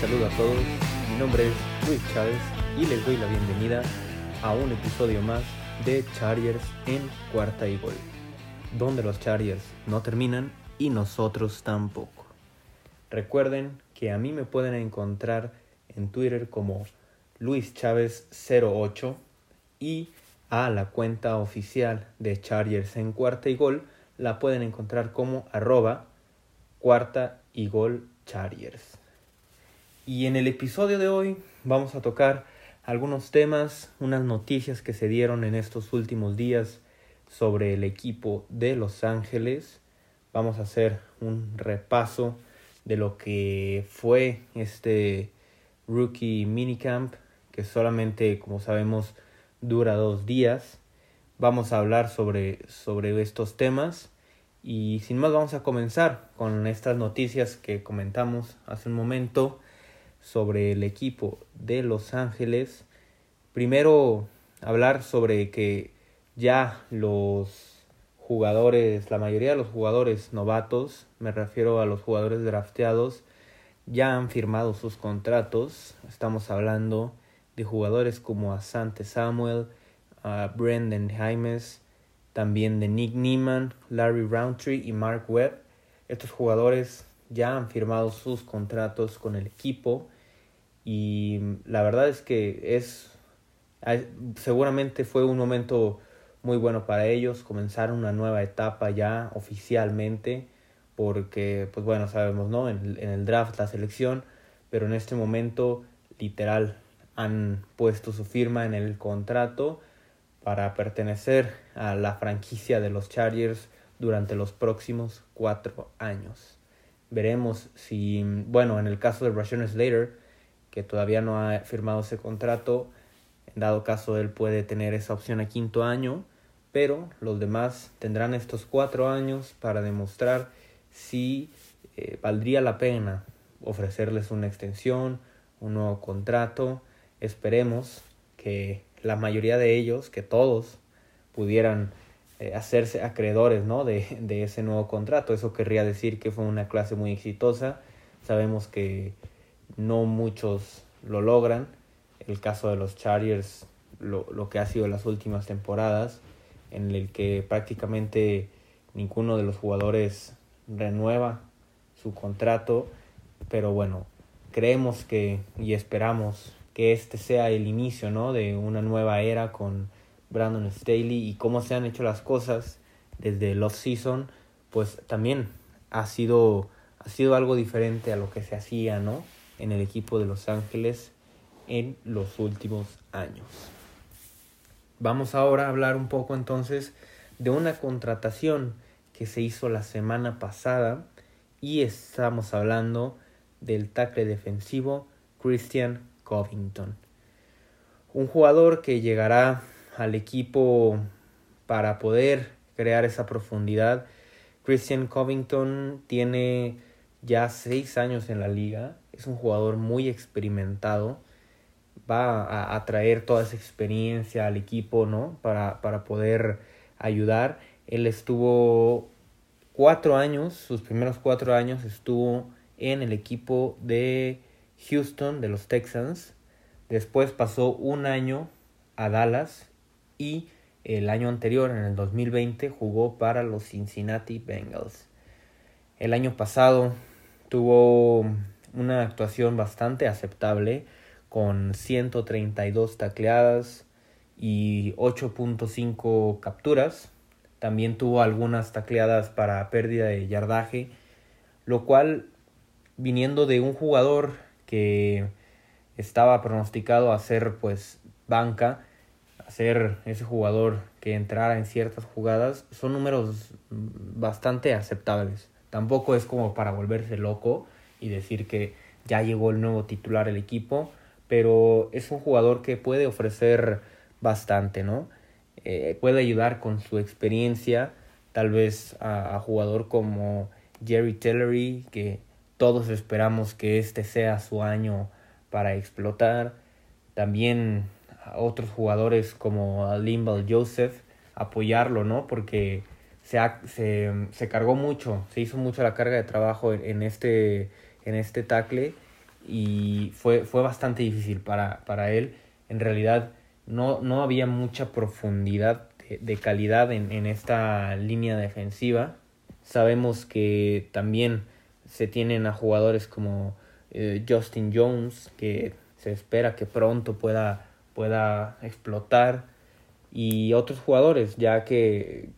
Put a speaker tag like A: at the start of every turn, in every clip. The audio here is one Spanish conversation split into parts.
A: saludo a todos, mi nombre es Luis Chávez y les doy la bienvenida a un episodio más de Chargers en cuarta y gol, donde los Chargers no terminan y nosotros tampoco. Recuerden que a mí me pueden encontrar en Twitter como Luis Chávez 08 y a la cuenta oficial de Chargers en cuarta y gol la pueden encontrar como arroba cuarta y gol Chargers. Y en el episodio de hoy vamos a tocar algunos temas, unas noticias que se dieron en estos últimos días sobre el equipo de Los Ángeles. Vamos a hacer un repaso de lo que fue este rookie minicamp que solamente, como sabemos, dura dos días. Vamos a hablar sobre, sobre estos temas y sin más vamos a comenzar con estas noticias que comentamos hace un momento sobre el equipo de Los Ángeles. Primero hablar sobre que ya los jugadores, la mayoría de los jugadores novatos, me refiero a los jugadores drafteados, ya han firmado sus contratos. Estamos hablando de jugadores como Asante Samuel, a Brendan Jaimes, también de Nick Neiman, Larry Roundtree y Mark Webb. Estos jugadores ya han firmado sus contratos con el equipo y la verdad es que es seguramente fue un momento muy bueno para ellos comenzar una nueva etapa ya oficialmente porque pues bueno sabemos no en, en el draft la selección pero en este momento literal han puesto su firma en el contrato para pertenecer a la franquicia de los Chargers durante los próximos cuatro años. Veremos si, bueno, en el caso de Rashawn Slater, que todavía no ha firmado ese contrato, en dado caso él puede tener esa opción a quinto año, pero los demás tendrán estos cuatro años para demostrar si eh, valdría la pena ofrecerles una extensión, un nuevo contrato. Esperemos que la mayoría de ellos, que todos, pudieran eh, hacerse acreedores ¿no? de, de ese nuevo contrato. Eso querría decir que fue una clase muy exitosa. Sabemos que no muchos lo logran. El caso de los Chargers, lo, lo que ha sido las últimas temporadas, en el que prácticamente ninguno de los jugadores renueva su contrato. Pero bueno, creemos que y esperamos que este sea el inicio ¿no? de una nueva era con Brandon Staley y cómo se han hecho las cosas desde el off-season, pues también ha sido, ha sido algo diferente a lo que se hacía ¿no? en el equipo de Los Ángeles en los últimos años. Vamos ahora a hablar un poco entonces de una contratación que se hizo la semana pasada y estamos hablando del tackle defensivo Christian Covington. Un jugador que llegará al equipo para poder crear esa profundidad. Christian Covington tiene ya seis años en la liga, es un jugador muy experimentado, va a, traer toda esa experiencia al equipo, ¿no? Para, para poder ayudar. Él estuvo cuatro años, sus primeros cuatro años estuvo en el equipo de Houston de los Texans. Después pasó un año a Dallas y el año anterior, en el 2020, jugó para los Cincinnati Bengals. El año pasado tuvo una actuación bastante aceptable con 132 tacleadas y 8.5 capturas. También tuvo algunas tacleadas para pérdida de yardaje, lo cual viniendo de un jugador que estaba pronosticado a ser pues banca, ser ese jugador que entrara en ciertas jugadas, son números bastante aceptables. Tampoco es como para volverse loco y decir que ya llegó el nuevo titular del equipo, pero es un jugador que puede ofrecer bastante, ¿no? Eh, puede ayudar con su experiencia, tal vez a, a jugador como Jerry Tillery, que todos esperamos que este sea su año para explotar. También otros jugadores como Limbal Joseph, apoyarlo, ¿no? Porque se, se, se, cargó mucho, se hizo mucho la carga de trabajo en, este, en este tackle y fue, fue bastante difícil para, para él. En realidad no, no había mucha profundidad de, calidad en, en, esta línea defensiva. Sabemos que también se tienen a jugadores como eh, Justin Jones, que se espera que pronto pueda, pueda explotar, y otros jugadores, ya que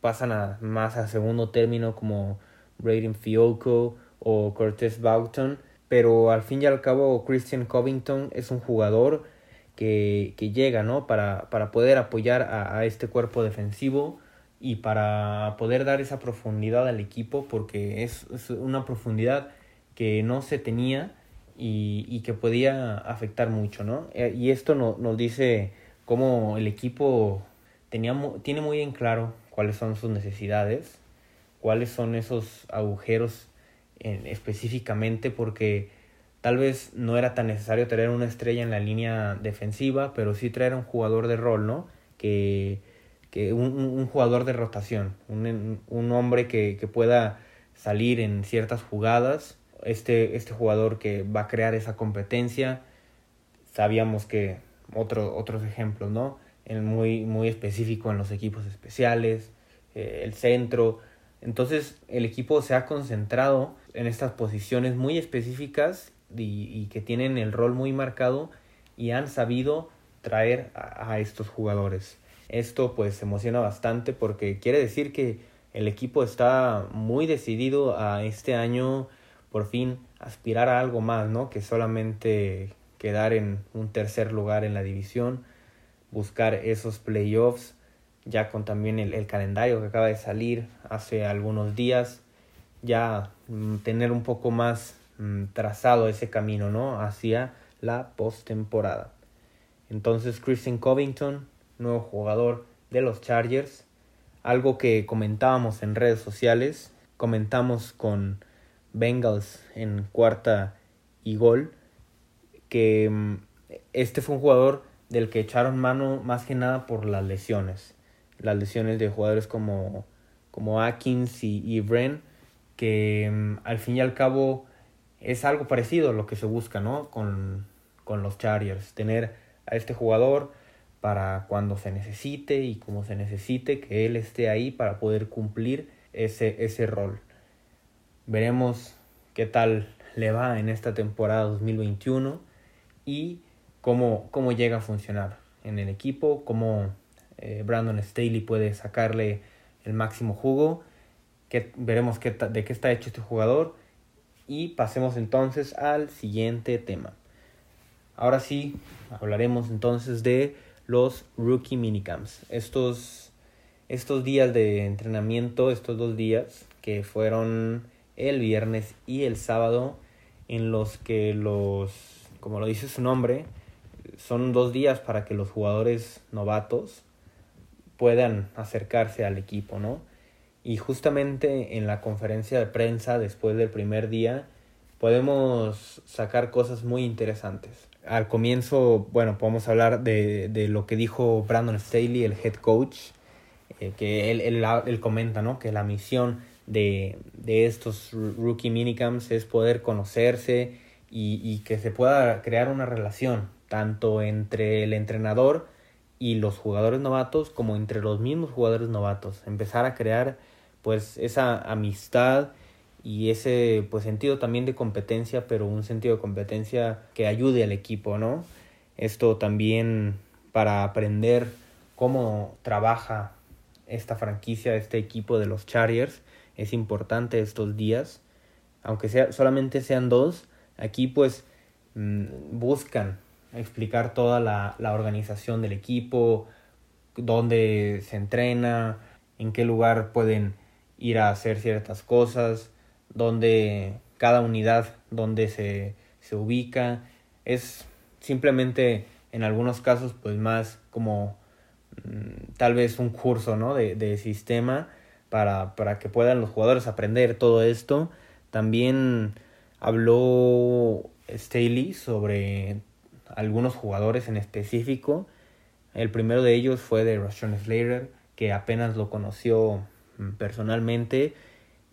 A: pasan a, más a segundo término como Braden Fiocco o Cortez Boughton, pero al fin y al cabo Christian Covington es un jugador que, que llega ¿no? para, para poder apoyar a, este cuerpo defensivo y para poder dar esa profundidad al equipo porque es una profundidad que no se tenía y, y que podía afectar mucho, ¿no? Eh, y esto no, nos dice cómo el equipo tenía, tiene muy en claro cuáles son sus necesidades, cuáles son esos agujeros en, específicamente, porque tal vez no era tan necesario traer una estrella en la línea defensiva, pero sí traer un jugador de rol, ¿no? Que, que un, un jugador de rotación, un, un hombre que, que pueda salir en ciertas jugadas, este, este jugador que va a crear esa competencia, sabíamos que otro, otros ejemplos, ¿no? En muy, muy específico en los equipos especiales, eh, el centro. Entonces el equipo se ha concentrado en estas posiciones muy específicas y, que tienen el rol muy marcado y han sabido traer a, a, estos jugadores. Esto pues emociona bastante porque quiere decir que el equipo está muy decidido a este año por fin aspirar a algo más, ¿no? Que solamente quedar en un tercer lugar en la división, buscar esos playoffs, ya con también el, calendario que acaba de salir hace algunos días, ya mm, tener un poco más mm, trazado ese camino, ¿no? Hacia la postemporada. Entonces Christian Covington, nuevo jugador de los Chargers, algo que comentábamos en redes sociales, comentamos con Bengals en cuarta y gol, que mm, este fue un jugador del que echaron mano más que nada por las lesiones. Las lesiones de jugadores como, como Atkins y, y Bren, que mm, al fin y al cabo es algo parecido a lo que se busca ¿no? con, con los Chargers. Tener a este jugador para cuando se necesite y como se necesite, que él esté ahí para poder cumplir ese, ese rol. Veremos qué tal le va en esta temporada 2021 y cómo, cómo llega a funcionar en el equipo, cómo eh, Brandon Staley puede sacarle el máximo jugo, que, veremos qué, de qué está hecho este jugador y pasemos entonces al siguiente tema. Ahora sí, hablaremos entonces de los rookie minicamps. Estos, estos días de entrenamiento, estos dos días que fueron el viernes y el sábado, en los que los como lo dice su nombre, son dos días para que los jugadores novatos puedan acercarse al equipo, ¿no? Y justamente en la conferencia de prensa después del primer día podemos sacar cosas muy interesantes. Al comienzo, bueno, podemos hablar de, de lo que dijo Brandon Staley, el head coach, eh, que él, él, él, comenta, ¿no? Que la misión de, de estos rookie minicamps es poder conocerse y, y que se pueda crear una relación tanto entre el entrenador y los jugadores novatos como entre los mismos jugadores novatos. Empezar a crear pues esa amistad y ese pues sentido también de competencia pero un sentido de competencia que ayude al equipo no esto también para aprender cómo trabaja esta franquicia este equipo de los Chargers es importante estos días aunque sea solamente sean dos Aquí pues mm, buscan explicar toda la, la organización del equipo, dónde se entrena, en qué lugar pueden ir a hacer ciertas cosas, dónde cada unidad, dónde se, se ubica. Es simplemente en algunos casos pues más como mm, tal vez un curso ¿no? de, de sistema para, para que puedan los jugadores aprender todo esto. También habló Staley sobre algunos jugadores en específico. El primero de ellos fue de Rashawn Slater, que apenas lo conoció mm, personalmente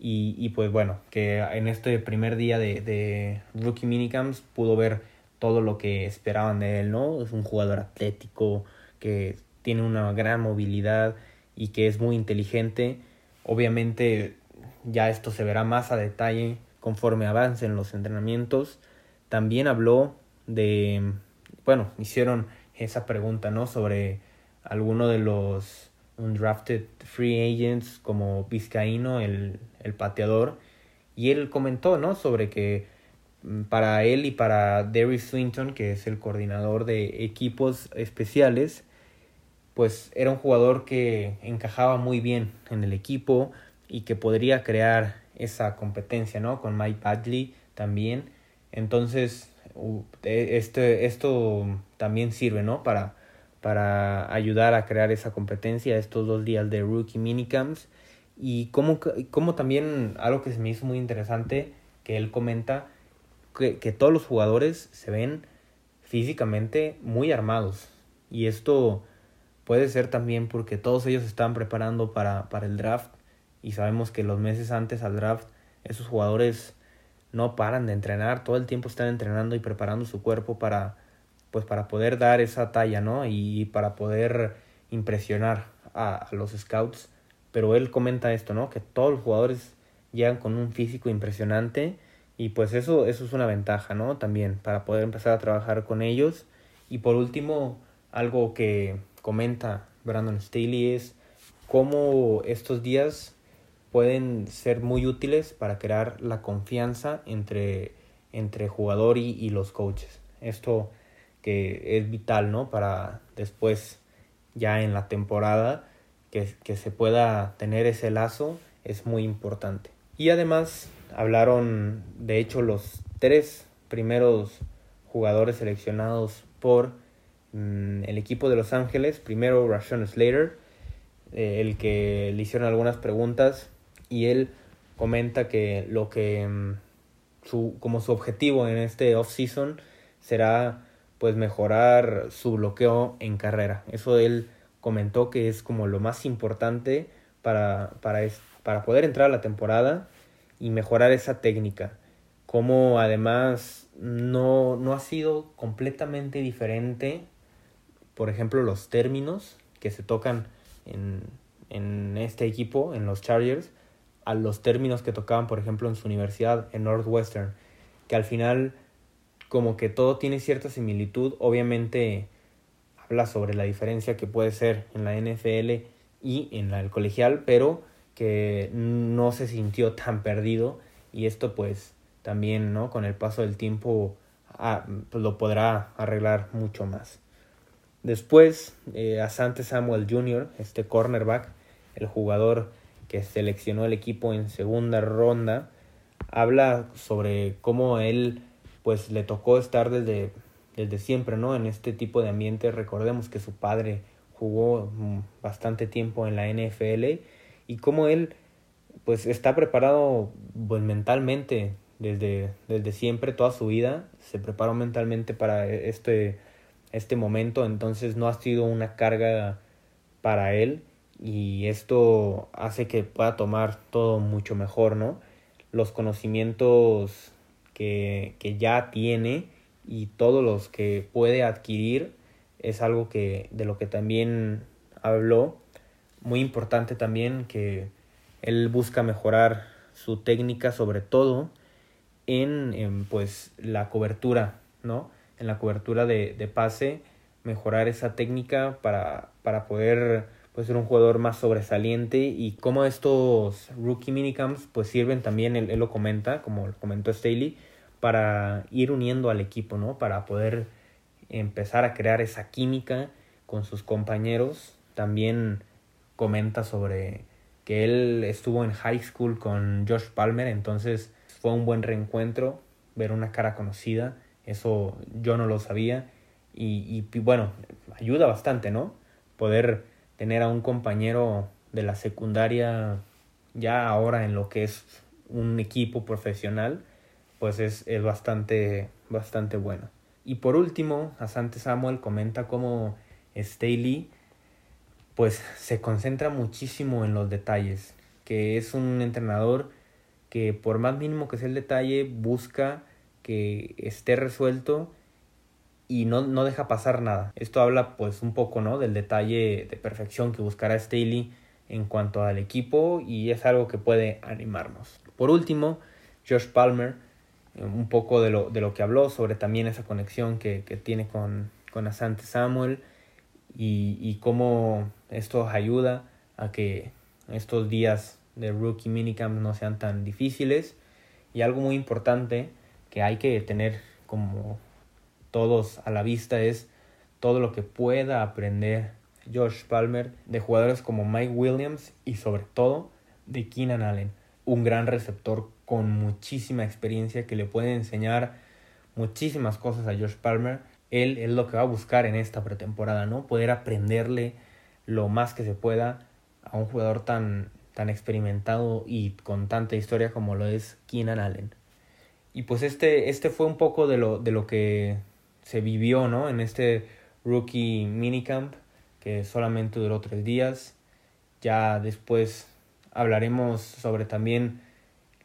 A: Y, y pues bueno, que en este primer día de, de Rookie Minicamps pudo ver todo lo que esperaban de él, ¿no? Es un jugador atlético que tiene una gran movilidad y que es muy inteligente. Obviamente ya esto se verá más a detalle conforme avancen los entrenamientos. También habló de, bueno, hicieron esa pregunta, ¿no? Sobre alguno de los undrafted free agents como Vizcaíno, el, el pateador, y él comentó, ¿no? Sobre que mm, para él y para Derry Swinton, que es el coordinador de equipos especiales, pues era un jugador que encajaba muy bien en el equipo y que podría crear esa competencia, ¿no? Con Mike Badley también. Entonces, este, esto también sirve, ¿no? Para, para ayudar a crear esa competencia estos dos días de rookie minicamps. Y como, como también algo que se me hizo muy interesante, que él comenta, que, que todos los jugadores se ven físicamente muy armados. Y esto Puede ser también porque todos ellos están preparando para, para el draft y sabemos que los meses antes al draft esos jugadores no paran de entrenar, todo el tiempo están entrenando y preparando su cuerpo para pues para poder dar esa talla, ¿no? Y para poder impresionar a, a, los scouts. Pero él comenta esto, ¿no? Que todos los jugadores llegan con un físico impresionante y pues eso, eso es una ventaja, ¿no? También para poder empezar a trabajar con ellos. Y por último, algo que, comenta Brandon Staley es cómo estos días pueden ser muy útiles para crear la confianza entre, entre jugador y, y los coaches. Esto que es vital, ¿no? Para después, ya en la temporada, que, que se pueda tener ese lazo es muy importante. Y además hablaron, de hecho, los tres primeros jugadores seleccionados por Mm, el equipo de Los Ángeles, primero Rashawn Slater, eh, el que le hicieron algunas preguntas y él comenta que lo que mm, su, como su objetivo en este off-season será pues mejorar su bloqueo en carrera. Eso él comentó que es como lo más importante para, para, para poder entrar a la temporada y mejorar esa técnica. Como además no, no ha sido completamente diferente por ejemplo, los términos que se tocan en, en este equipo, en los Chargers, a los términos que tocaban, por ejemplo, en su universidad, en Northwestern, que al final como que todo tiene cierta similitud, obviamente habla sobre la diferencia que puede ser en la NFL y en la colegial, pero que no se sintió tan perdido y esto pues también, ¿no? Con el paso del tiempo ah, pues lo podrá arreglar mucho más. Después, eh, Asante Samuel Jr., este cornerback, el jugador que seleccionó el equipo en segunda ronda, habla sobre cómo él pues le tocó estar desde, desde siempre, ¿no? En este tipo de ambiente. Recordemos que su padre jugó mm, bastante tiempo en la NFL y cómo él pues está preparado pues, mentalmente desde, desde siempre, toda su vida, se preparó mentalmente para este este momento, entonces no ha sido una carga para él y esto hace que pueda tomar todo mucho mejor, ¿no? Los conocimientos que, que ya tiene y todos los que puede adquirir es algo que de lo que también habló muy importante también que él busca mejorar su técnica sobre todo en, en pues la cobertura no en la cobertura de, de pase, mejorar esa técnica para, para poder pues, ser un jugador más sobresaliente y como estos rookie minicamps pues sirven también, él, lo comenta, como comentó Staley, para ir uniendo al equipo, ¿no? Para poder empezar a crear esa química con sus compañeros. También comenta sobre que él estuvo en high school con Josh Palmer, entonces fue un buen reencuentro, ver una cara conocida eso yo no lo sabía y, bueno, ayuda bastante, ¿no? Poder tener a un compañero de la secundaria ya ahora en lo que es un equipo profesional, pues es, es bastante, bastante bueno. Y por último, Asante Samuel comenta cómo Staley pues se concentra muchísimo en los detalles, que es un entrenador que por más mínimo que sea el detalle, busca que esté resuelto y no, no deja pasar nada. Esto habla pues un poco ¿no? del detalle de perfección que buscará Staley en cuanto al equipo y es algo que puede animarnos. Por último, Josh Palmer, eh, un poco de lo, de lo que habló sobre también esa conexión que, que tiene con, con Asante Samuel y, y cómo esto ayuda a que estos días de rookie minicamp no sean tan difíciles y algo muy importante que hay que tener como todos a la vista es todo lo que pueda aprender Josh Palmer de jugadores como Mike Williams y sobre todo de Keenan Allen, un gran receptor con muchísima experiencia que le puede enseñar muchísimas cosas a Josh Palmer. Él es lo que va a buscar en esta pretemporada, ¿no? Poder aprenderle lo más que se pueda a un jugador tan, tan experimentado y con tanta historia como lo es Keenan Allen. Y pues este, este fue un poco de lo, de lo que se vivió ¿no? en este rookie minicamp que solamente duró tres días. Ya después hablaremos sobre también,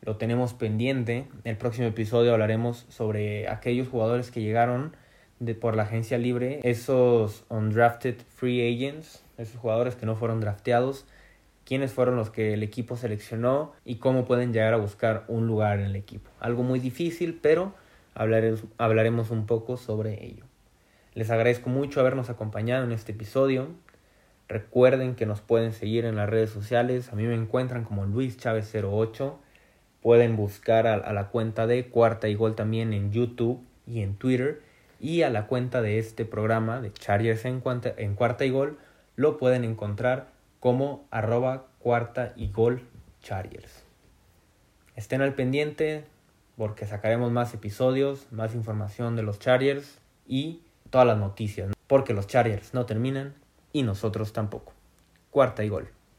A: lo tenemos pendiente, en el próximo episodio hablaremos sobre aquellos jugadores que llegaron de, por la agencia libre, esos undrafted free agents, esos jugadores que no fueron drafteados, quiénes fueron los que el equipo seleccionó y cómo pueden llegar a buscar un lugar en el equipo. Algo muy difícil, pero hablaremos un poco sobre ello. Les agradezco mucho habernos acompañado en este episodio. Recuerden que nos pueden seguir en las redes sociales. A mí me encuentran como Luis Chávez 08. Pueden buscar a, la cuenta de Cuarta y Gol también en YouTube y en Twitter. Y a la cuenta de este programa de Chargers en, en Cuarta y Gol lo pueden encontrar como arroba Cuarta y Gol Chargers. Estén al pendiente, porque sacaremos más episodios, más información de los Chargers y todas las noticias, porque los Chargers no terminan y nosotros tampoco. Cuarta y gol.